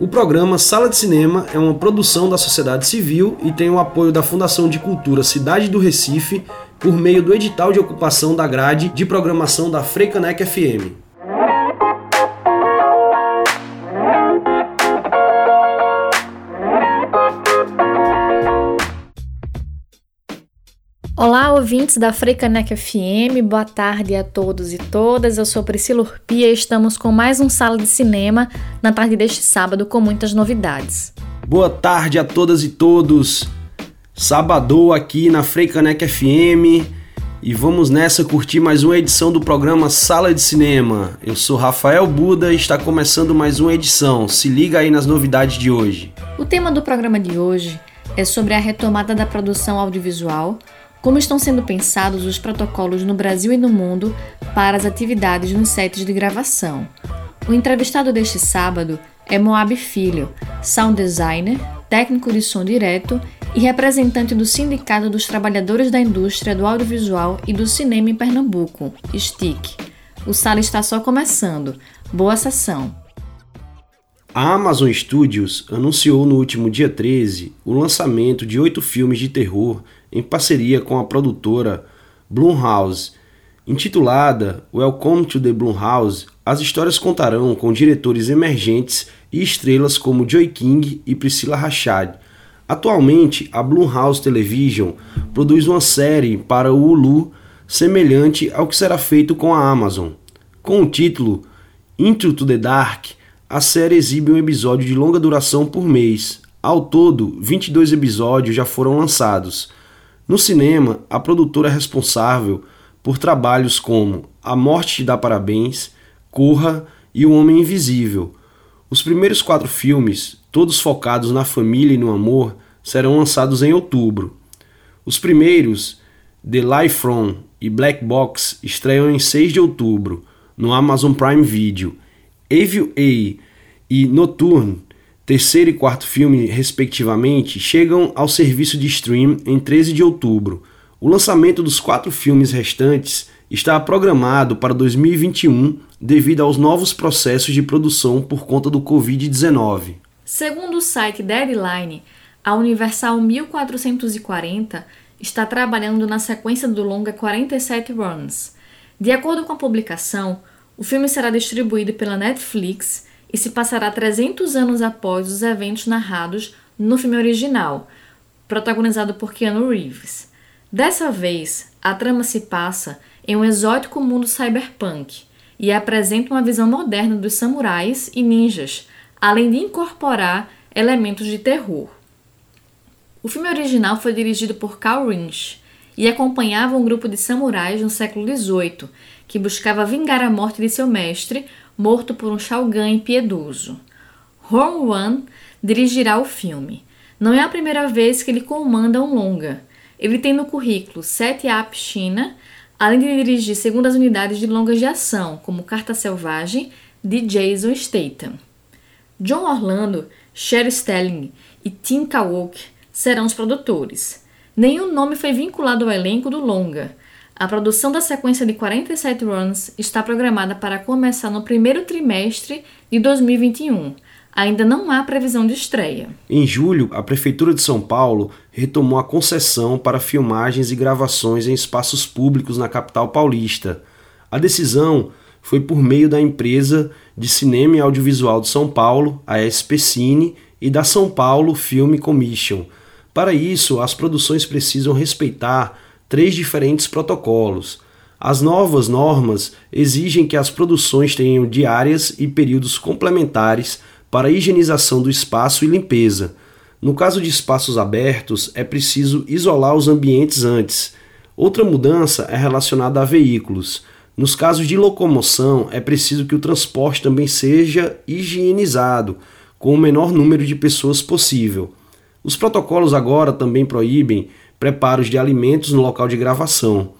O programa Sala de Cinema é uma produção da sociedade civil e tem o apoio da Fundação de Cultura Cidade do Recife por meio do edital de ocupação da grade de programação da Freicanec FM. Olá, ouvintes da Freicanec FM, boa tarde a todos e todas. Eu sou Priscila Urpia e estamos com mais um Sala de Cinema na tarde deste sábado com muitas novidades. Boa tarde a todas e todos. Sábado aqui na Freicanec FM e vamos nessa curtir mais uma edição do programa Sala de Cinema. Eu sou Rafael Buda e está começando mais uma edição. Se liga aí nas novidades de hoje. O tema do programa de hoje é sobre a retomada da produção audiovisual como estão sendo pensados os protocolos no Brasil e no mundo para as atividades nos sets de gravação. O entrevistado deste sábado é Moab Filho, sound designer, técnico de som direto e representante do Sindicato dos Trabalhadores da Indústria do Audiovisual e do Cinema em Pernambuco, STIC. O sala está só começando. Boa sessão! A Amazon Studios anunciou no último dia 13 o lançamento de oito filmes de terror em parceria com a produtora Blumhouse. Intitulada Welcome to the Blumhouse, as histórias contarão com diretores emergentes e estrelas como Joy King e Priscila Rachad. Atualmente, a Blumhouse Television produz uma série para o Hulu semelhante ao que será feito com a Amazon. Com o título Into to the Dark, a série exibe um episódio de longa duração por mês. Ao todo, 22 episódios já foram lançados. No cinema, a produtora é responsável por trabalhos como A Morte te dá parabéns, Corra e O Homem Invisível. Os primeiros quatro filmes, todos focados na família e no amor, serão lançados em outubro. Os primeiros, The Life From e Black Box, estreiam em 6 de outubro no Amazon Prime Video. Evil A e Noturne terceiro e quarto filme, respectivamente, chegam ao serviço de stream em 13 de outubro. O lançamento dos quatro filmes restantes está programado para 2021 devido aos novos processos de produção por conta do Covid-19. Segundo o site Deadline, a Universal 1440 está trabalhando na sequência do longa 47 Runs. De acordo com a publicação, o filme será distribuído pela Netflix e se passará 300 anos após os eventos narrados no filme original, protagonizado por Keanu Reeves. Dessa vez, a trama se passa em um exótico mundo cyberpunk e apresenta uma visão moderna dos samurais e ninjas, além de incorporar elementos de terror. O filme original foi dirigido por Carl Rinch e acompanhava um grupo de samurais no século XVIII que buscava vingar a morte de seu mestre morto por um Shogun impiedoso. Hong Wan dirigirá o filme. Não é a primeira vez que ele comanda um longa. Ele tem no currículo Sete Up China, além de dirigir segundas unidades de longas de ação, como Carta Selvagem, de Jason Statham. John Orlando, Sherry Stelling e Tim Kawok serão os produtores. Nenhum nome foi vinculado ao elenco do longa, a produção da sequência de 47 runs está programada para começar no primeiro trimestre de 2021. Ainda não há previsão de estreia. Em julho, a Prefeitura de São Paulo retomou a concessão para filmagens e gravações em espaços públicos na capital paulista. A decisão foi por meio da empresa de cinema e audiovisual de São Paulo, a SP Cine, e da São Paulo Film Commission. Para isso, as produções precisam respeitar três diferentes protocolos. As novas normas exigem que as produções tenham diárias e períodos complementares para higienização do espaço e limpeza. No caso de espaços abertos, é preciso isolar os ambientes antes. Outra mudança é relacionada a veículos. Nos casos de locomoção, é preciso que o transporte também seja higienizado, com o menor número de pessoas possível. Os protocolos agora também proíbem preparos de alimentos no local de gravação.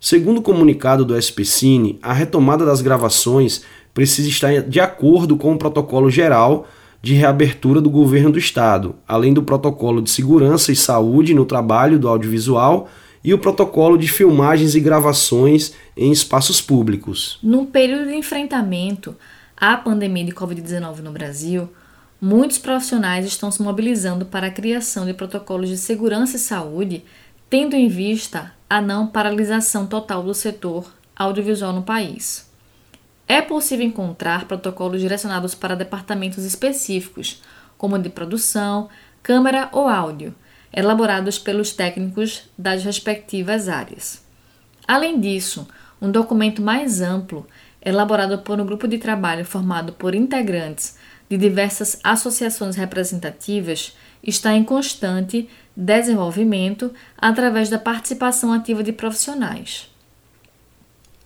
Segundo o comunicado do SPCine, a retomada das gravações precisa estar de acordo com o protocolo geral de reabertura do governo do estado, além do protocolo de segurança e saúde no trabalho do audiovisual e o protocolo de filmagens e gravações em espaços públicos. Num período de enfrentamento à pandemia de Covid-19 no Brasil, muitos profissionais estão se mobilizando para a criação de protocolos de segurança e saúde, tendo em vista a não paralisação total do setor audiovisual no país. É possível encontrar protocolos direcionados para departamentos específicos, como de produção, câmera ou áudio, elaborados pelos técnicos das respectivas áreas. Além disso, um documento mais amplo, elaborado por um grupo de trabalho formado por integrantes de diversas associações representativas, está em constante desenvolvimento através da participação ativa de profissionais.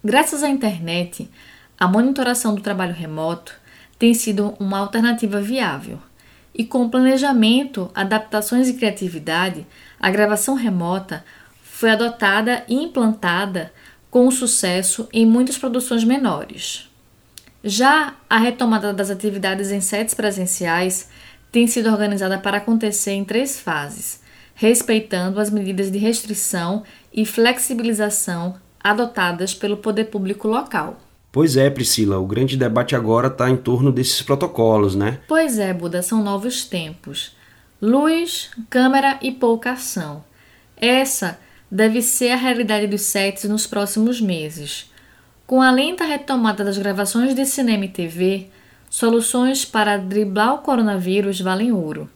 Graças à internet, a monitoração do trabalho remoto tem sido uma alternativa viável. E com planejamento, adaptações e criatividade, a gravação remota foi adotada e implantada com sucesso em muitas produções menores. Já a retomada das atividades em sets presenciais tem sido organizada para acontecer em três fases, respeitando as medidas de restrição e flexibilização adotadas pelo poder público local. Pois é, Priscila, o grande debate agora está em torno desses protocolos, né? Pois é, Buda, são novos tempos. Luz, câmera e pouca ação. Essa deve ser a realidade dos sets nos próximos meses. Com a lenta retomada das gravações de cinema e TV, soluções para driblar o coronavírus valem ouro.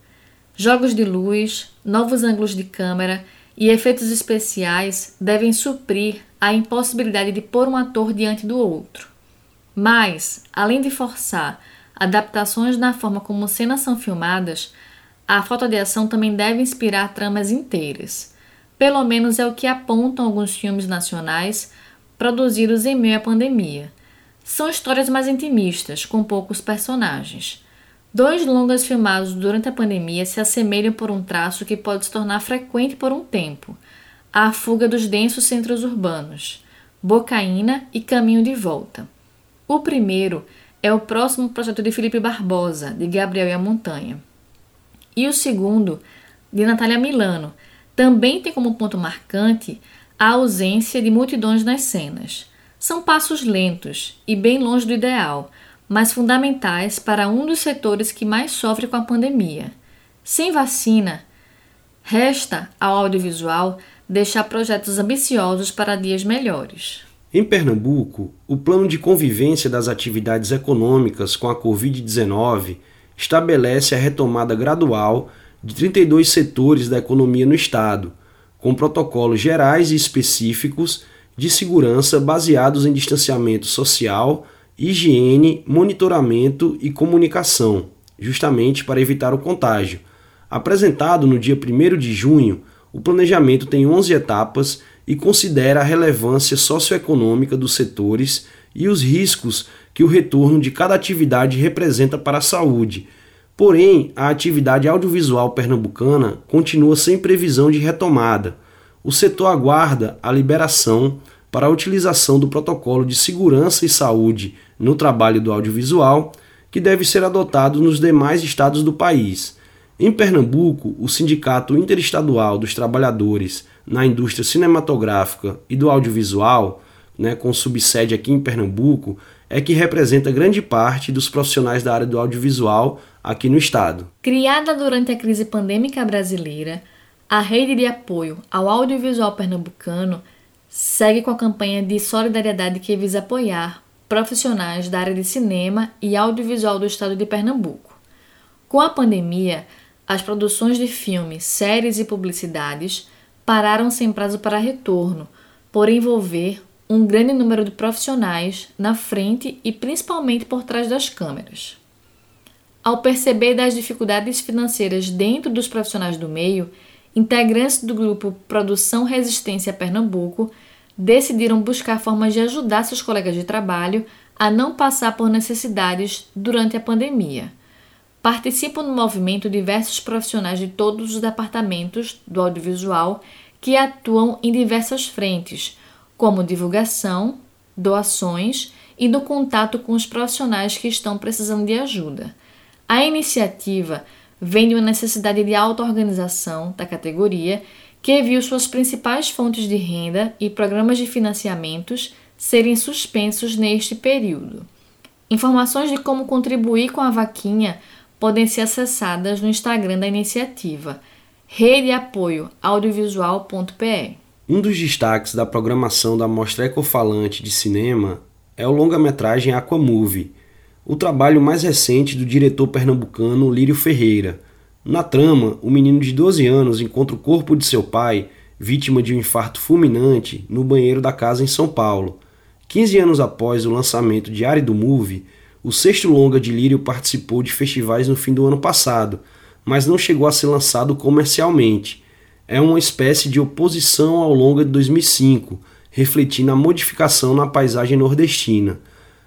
Jogos de luz, novos ângulos de câmera e efeitos especiais devem suprir a impossibilidade de pôr um ator diante do outro. Mas, além de forçar adaptações na forma como cenas são filmadas, a falta de ação também deve inspirar tramas inteiras. Pelo menos é o que apontam alguns filmes nacionais produzidos em meio à pandemia. São histórias mais intimistas, com poucos personagens. Dois longas filmados durante a pandemia se assemelham por um traço que pode se tornar frequente por um tempo: a fuga dos densos centros urbanos, Bocaína e Caminho de Volta. O primeiro é o próximo projeto de Felipe Barbosa, de Gabriel e a Montanha. E o segundo, de Natália Milano, também tem como ponto marcante a ausência de multidões nas cenas. São passos lentos e bem longe do ideal, mas fundamentais para um dos setores que mais sofre com a pandemia. Sem vacina, resta ao audiovisual deixar projetos ambiciosos para dias melhores. Em Pernambuco, o plano de convivência das atividades econômicas com a Covid-19 estabelece a retomada gradual de 32 setores da economia no Estado, com protocolos gerais e específicos de segurança baseados em distanciamento social, higiene, monitoramento e comunicação, justamente para evitar o contágio. Apresentado no dia 1 de junho, o planejamento tem 11 etapas e considera a relevância socioeconômica dos setores e os riscos que o retorno de cada atividade representa para a saúde, Porém, a atividade audiovisual pernambucana continua sem previsão de retomada. O setor aguarda a liberação para a utilização do protocolo de segurança e saúde no trabalho do audiovisual, que deve ser adotado nos demais estados do país. Em Pernambuco, o Sindicato Interestadual dos Trabalhadores na Indústria Cinematográfica e do Audiovisual, né, com subsede aqui em Pernambuco, é que representa grande parte dos profissionais da área do audiovisual aqui no estado. Criada durante a crise pandêmica brasileira, a rede de apoio ao audiovisual pernambucano segue com a campanha de solidariedade que visa apoiar profissionais da área de cinema e audiovisual do estado de Pernambuco. Com a pandemia, as produções de filmes, séries e publicidades pararam sem prazo para retorno, por envolver um grande número de profissionais na frente e principalmente por trás das câmeras. Ao perceber das dificuldades financeiras dentro dos profissionais do meio, integrantes do grupo Produção Resistência Pernambuco decidiram buscar formas de ajudar seus colegas de trabalho a não passar por necessidades durante a pandemia. Participam no movimento diversos profissionais de todos os departamentos do audiovisual que atuam em diversas frentes como divulgação, doações e do contato com os profissionais que estão precisando de ajuda. A iniciativa vem de uma necessidade de auto-organização da categoria que viu suas principais fontes de renda e programas de financiamentos serem suspensos neste período. Informações de como contribuir com a vaquinha podem ser acessadas no Instagram da iniciativa Rede Apoio Audiovisual.pe. Um dos destaques da programação da Mostra Ecofalante de Cinema é o longa-metragem Aquamovie, o trabalho mais recente do diretor pernambucano Lírio Ferreira. Na trama, o menino de 12 anos encontra o corpo de seu pai, vítima de um infarto fulminante, no banheiro da casa em São Paulo. 15 anos após o lançamento de Árido Movie, o sexto longa de Lírio participou de festivais no fim do ano passado, mas não chegou a ser lançado comercialmente. É uma espécie de oposição ao longa de 2005, refletindo a modificação na paisagem nordestina.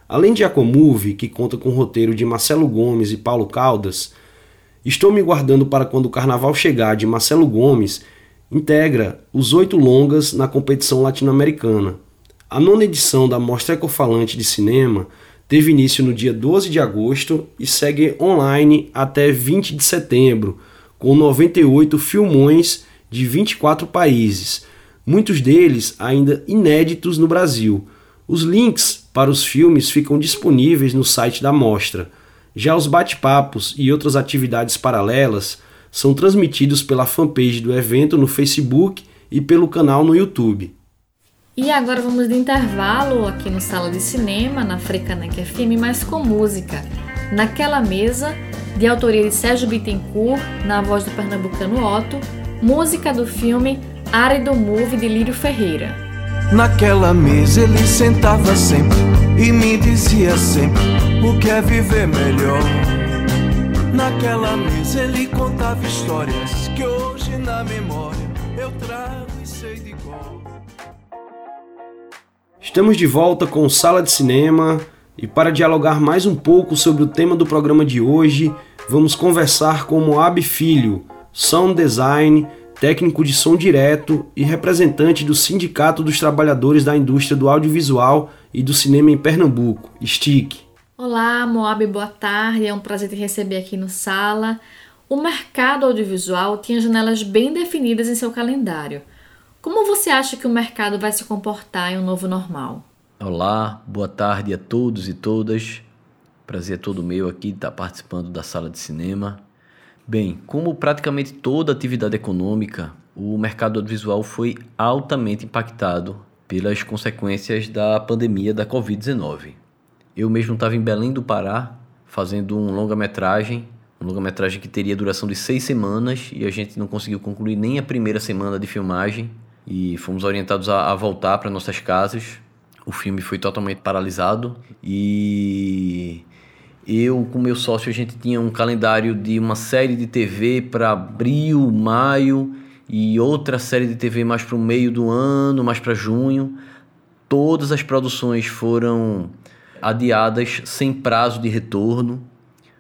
Além de Aquamove, que conta com o roteiro de Marcelo Gomes e Paulo Caldas, Estou me guardando para quando o carnaval chegar de Marcelo Gomes integra os oito longas na competição latino-americana. A nona edição da Mostra Ecofalante de Cinema teve início no dia 12 de agosto e segue online até 20 de setembro, com 98 filmões de 24 países, muitos deles ainda inéditos no Brasil. Os links para os filmes ficam disponíveis no site da mostra. Já os bate-papos e outras atividades paralelas são transmitidos pela fanpage do evento no Facebook e pelo canal no YouTube. E agora vamos de intervalo aqui no Sala de Cinema, na Frecanec FM, mas com música. Naquela mesa, de autoria de Sérgio Bittencourt, na voz do pernambucano Otto, música do filme Árido Move de Lírio Ferreira. Naquela mesa ele sentava sempre e me dizia sempre o que é viver melhor. Naquela mesa ele contava histórias que hoje na memória eu trago e sei de cor. Estamos de volta com Sala de Cinema e para dialogar mais um pouco sobre o tema do programa de hoje, vamos conversar com Moab Filho, sound design, técnico de som direto e representante do Sindicato dos Trabalhadores da Indústria do Audiovisual e do Cinema em Pernambuco, STIC. Olá, Moab, boa tarde. É um prazer te receber aqui no Sala. O mercado audiovisual tinha janelas bem definidas em seu calendário. Como você acha que o mercado vai se comportar em um novo normal? Olá, boa tarde a todos e todas. Prazer é todo meu aqui estar participando da sala de cinema. Bem, como praticamente toda atividade econômica, o mercado audiovisual foi altamente impactado pelas consequências da pandemia da Covid-19. Eu mesmo estava em Belém do Pará fazendo um longa-metragem, um longa-metragem que teria duração de seis semanas e a gente não conseguiu concluir nem a primeira semana de filmagem e fomos orientados a, a voltar para nossas casas. O filme foi totalmente paralisado e eu com meu sócio a gente tinha um calendário de uma série de TV para abril, maio e outra série de TV mais para o meio do ano, mais para junho. Todas as produções foram adiadas sem prazo de retorno,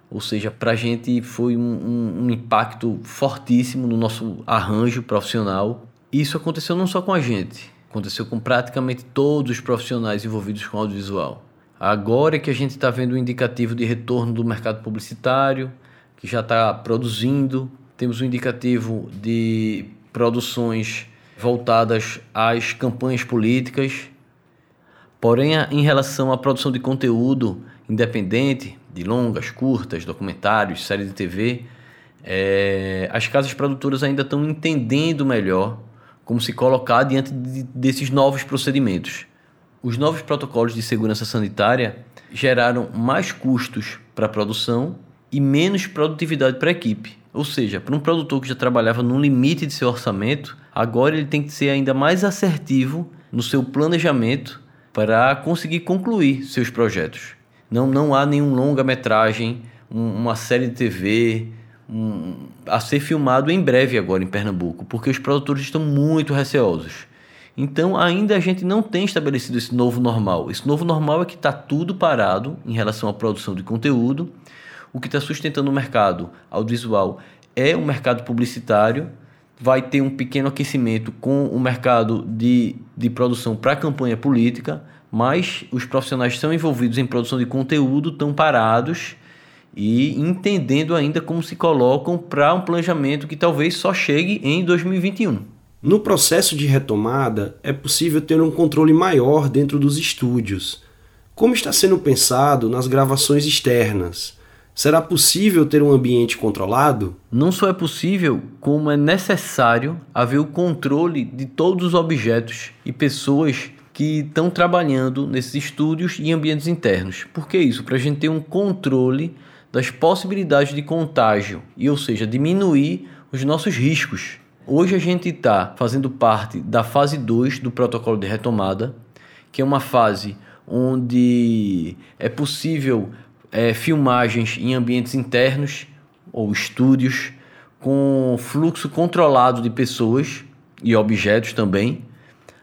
ou seja, para a gente foi um, um, impacto fortíssimo no nosso arranjo profissional isso aconteceu não só com a gente, aconteceu com praticamente todos os profissionais envolvidos com audiovisual. Agora é que a gente está vendo o um indicativo de retorno do mercado publicitário, que já está produzindo, temos um indicativo de produções voltadas às campanhas políticas. Porém, em relação à produção de conteúdo independente, de longas, curtas, documentários, séries de TV, é, as casas produtoras ainda estão entendendo melhor como se colocar diante de, desses novos procedimentos. Os novos protocolos de segurança sanitária geraram mais custos para a produção e menos produtividade para a equipe. Ou seja, para um produtor que já trabalhava no limite de seu orçamento, agora ele tem que ser ainda mais assertivo no seu planejamento para conseguir concluir seus projetos. Não, não há nenhum longa-metragem, um, uma série de TV, um, a ser filmado em breve agora em Pernambuco, porque os produtores estão muito receosos. Então, ainda a gente não tem estabelecido esse novo normal. Esse novo normal é que está tudo parado em relação à produção de conteúdo. O que está sustentando o mercado audiovisual é o mercado publicitário. Vai ter um pequeno aquecimento com o mercado de, de produção para campanha política, mas os profissionais que estão envolvidos em produção de conteúdo estão parados e entendendo ainda como se colocam para um planejamento que talvez só chegue em 2021. No processo de retomada, é possível ter um controle maior dentro dos estúdios. Como está sendo pensado nas gravações externas? Será possível ter um ambiente controlado? Não só é possível, como é necessário haver o controle de todos os objetos e pessoas que estão trabalhando nesses estúdios e ambientes internos. Por que isso? Para a gente ter um controle das possibilidades de contágio e, ou seja, diminuir os nossos riscos. Hoje a gente está fazendo parte da fase 2 do protocolo de retomada, que é uma fase onde é possível é, filmagens em ambientes internos ou estúdios com fluxo controlado de pessoas e objetos também.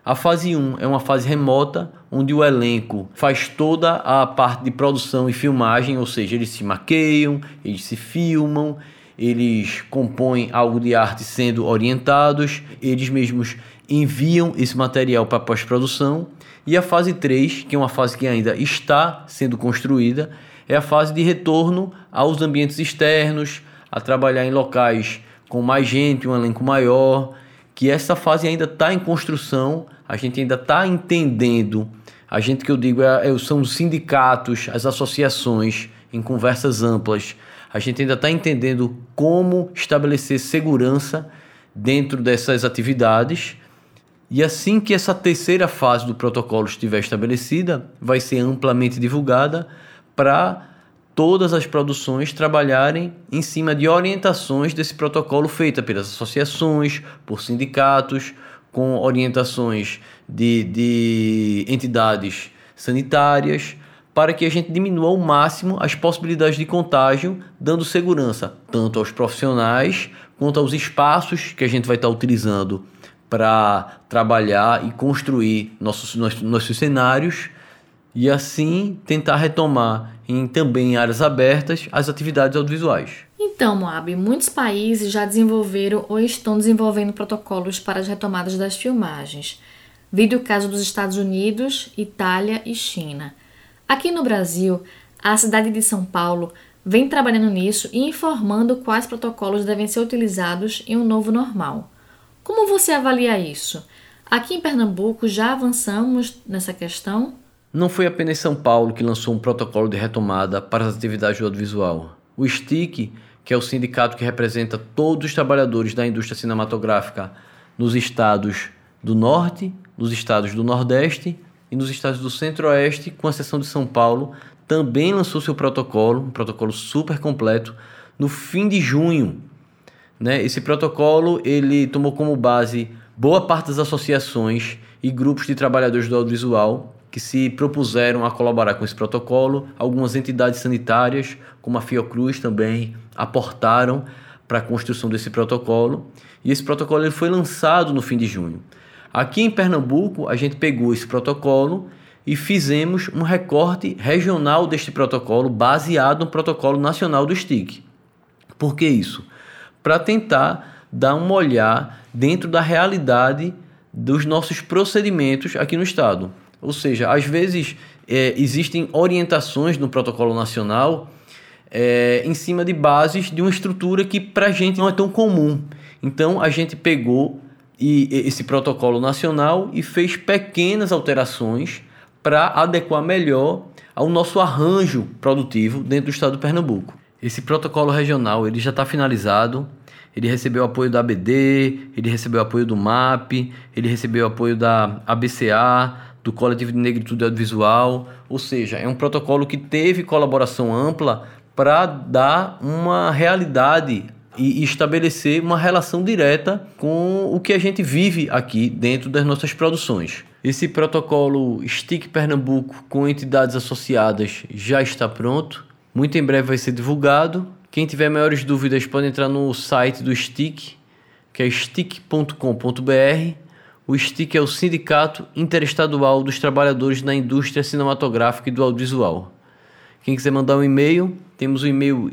A fase 1 é uma fase remota, onde o elenco faz toda a parte de produção e filmagem, ou seja, eles se maqueiam, eles se filmam, eles compõem algo de arte sendo orientados, eles mesmos enviam esse material para pós-produção. E a fase 3, que é uma fase que ainda está sendo construída, é a fase de retorno aos ambientes externos, a trabalhar em locais com mais gente, um elenco maior, que essa fase ainda está em construção, a gente ainda está entendendo, a gente que eu digo é, é, são os sindicatos, as associações, em conversas amplas, a gente ainda está entendendo como estabelecer segurança dentro dessas atividades. E assim que essa terceira fase do protocolo estiver estabelecida, vai ser amplamente divulgada para todas as produções trabalharem em cima de orientações desse protocolo feita pelas associações, por sindicatos, com orientações de, de entidades sanitárias, para que a gente diminua ao máximo as possibilidades de contágio, dando segurança tanto aos profissionais quanto aos espaços que a gente vai estar utilizando para trabalhar e construir nossos, nossos, nossos cenários e assim tentar retomar em também em áreas abertas as atividades audiovisuais. Então, Moab, muitos países já desenvolveram ou estão desenvolvendo protocolos para as retomadas das filmagens. Vide o caso dos Estados Unidos, Itália e China. Aqui no Brasil, a cidade de São Paulo vem trabalhando nisso e informando quais protocolos devem ser utilizados em um novo normal. Como você avalia isso? Aqui em Pernambuco já avançamos nessa questão? Não foi apenas São Paulo que lançou um protocolo de retomada para as atividades do audiovisual. O STIC, que é o sindicato que representa todos os trabalhadores da indústria cinematográfica nos estados do Norte, nos estados do Nordeste e nos estados do Centro-Oeste, com exceção de São Paulo, também lançou seu protocolo, um protocolo super completo, no fim de junho. Né? Esse protocolo ele tomou como base boa parte das associações e grupos de trabalhadores do audiovisual que se propuseram a colaborar com esse protocolo. Algumas entidades sanitárias, como a Fiocruz, também aportaram para a construção desse protocolo. E esse protocolo ele foi lançado no fim de junho. Aqui em Pernambuco, a gente pegou esse protocolo e fizemos um recorte regional deste protocolo baseado no protocolo nacional do STIC. Por que isso? Para tentar dar um olhar dentro da realidade dos nossos procedimentos aqui no estado. Ou seja, às vezes é, existem orientações no protocolo nacional é, em cima de bases de uma estrutura que para a gente não é tão comum. Então a gente pegou e, esse protocolo nacional e fez pequenas alterações para adequar melhor ao nosso arranjo produtivo dentro do estado do Pernambuco. Esse protocolo regional ele já está finalizado, ele recebeu apoio da ABD, ele recebeu apoio do MAP, ele recebeu apoio da ABCA, do Coletivo de Negritude Audiovisual, ou seja, é um protocolo que teve colaboração ampla para dar uma realidade e estabelecer uma relação direta com o que a gente vive aqui dentro das nossas produções. Esse protocolo STIC Pernambuco com entidades associadas já está pronto. Muito em breve vai ser divulgado. Quem tiver maiores dúvidas pode entrar no site do STIC, que é stick.com.br o STIC é o Sindicato Interestadual dos Trabalhadores na Indústria Cinematográfica e do Audiovisual. Quem quiser mandar um e-mail, temos o e-mail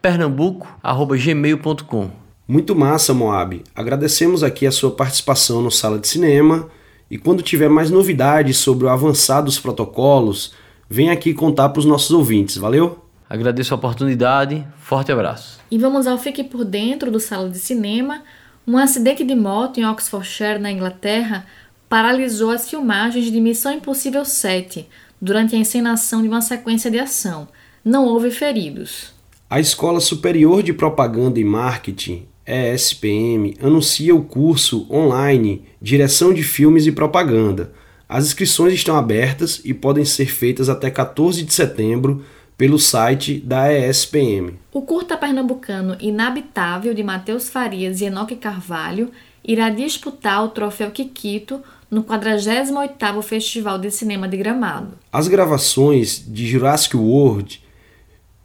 stickpernambuco.gmail.com Muito massa, Moab. Agradecemos aqui a sua participação no Sala de Cinema e quando tiver mais novidades sobre o avançado dos protocolos, vem aqui contar para os nossos ouvintes, valeu? Agradeço a oportunidade, forte abraço. E vamos ao Fique por Dentro do Sala de Cinema, um acidente de moto em Oxfordshire, na Inglaterra, paralisou as filmagens de Missão Impossível 7 durante a encenação de uma sequência de ação. Não houve feridos. A Escola Superior de Propaganda e Marketing, ESPM, anuncia o curso online Direção de Filmes e Propaganda. As inscrições estão abertas e podem ser feitas até 14 de setembro pelo site da ESPM. O curta pernambucano Inabitável de Matheus Farias e Enoque Carvalho irá disputar o troféu Kikito no 48º Festival de Cinema de Gramado. As gravações de Jurassic World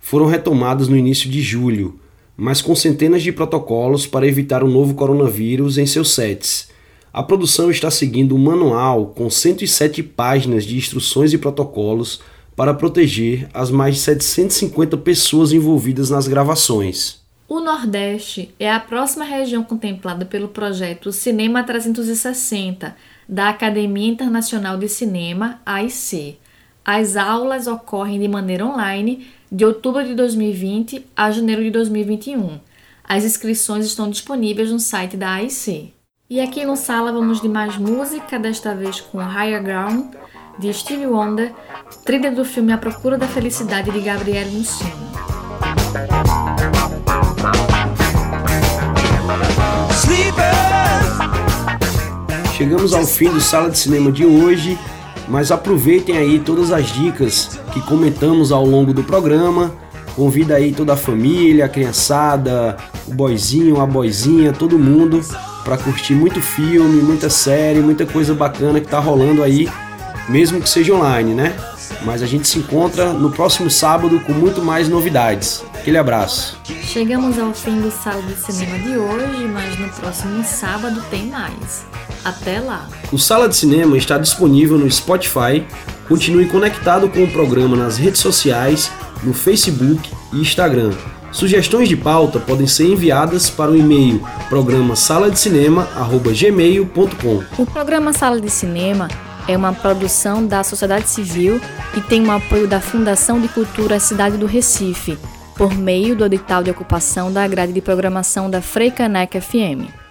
foram retomadas no início de julho, mas com centenas de protocolos para evitar o novo coronavírus em seus sets. A produção está seguindo um manual com 107 páginas de instruções e protocolos para proteger as mais de 750 pessoas envolvidas nas gravações. O Nordeste é a próxima região contemplada pelo projeto Cinema 360 da Academia Internacional de Cinema, AIC. As aulas ocorrem de maneira online de outubro de 2020 a janeiro de 2021. As inscrições estão disponíveis no site da AIC. E aqui no Sala vamos de mais música, desta vez com Higher Ground, de Stevie Wonder, trilha do filme A Procura da Felicidade de Gabriel Mussino. Chegamos ao fim do Sala de Cinema de hoje, mas aproveitem aí todas as dicas que comentamos ao longo do programa. Convida aí toda a família, a criançada, o boizinho, a boizinha, todo mundo para curtir muito filme, muita série, muita coisa bacana que tá rolando aí, mesmo que seja online, né? Mas a gente se encontra no próximo sábado com muito mais novidades. Aquele abraço. Chegamos ao fim do Sala de Cinema de hoje, mas no próximo sábado tem mais. Até lá. O Sala de Cinema está disponível no Spotify. Continue conectado com o programa nas redes sociais, no Facebook e Instagram. Sugestões de pauta podem ser enviadas para o e-mail programa sala de cinema@gmail.com. O programa Sala de Cinema é uma produção da sociedade civil e tem o apoio da Fundação de Cultura Cidade do Recife, por meio do edital de ocupação da grade de programação da Freicaneca FM.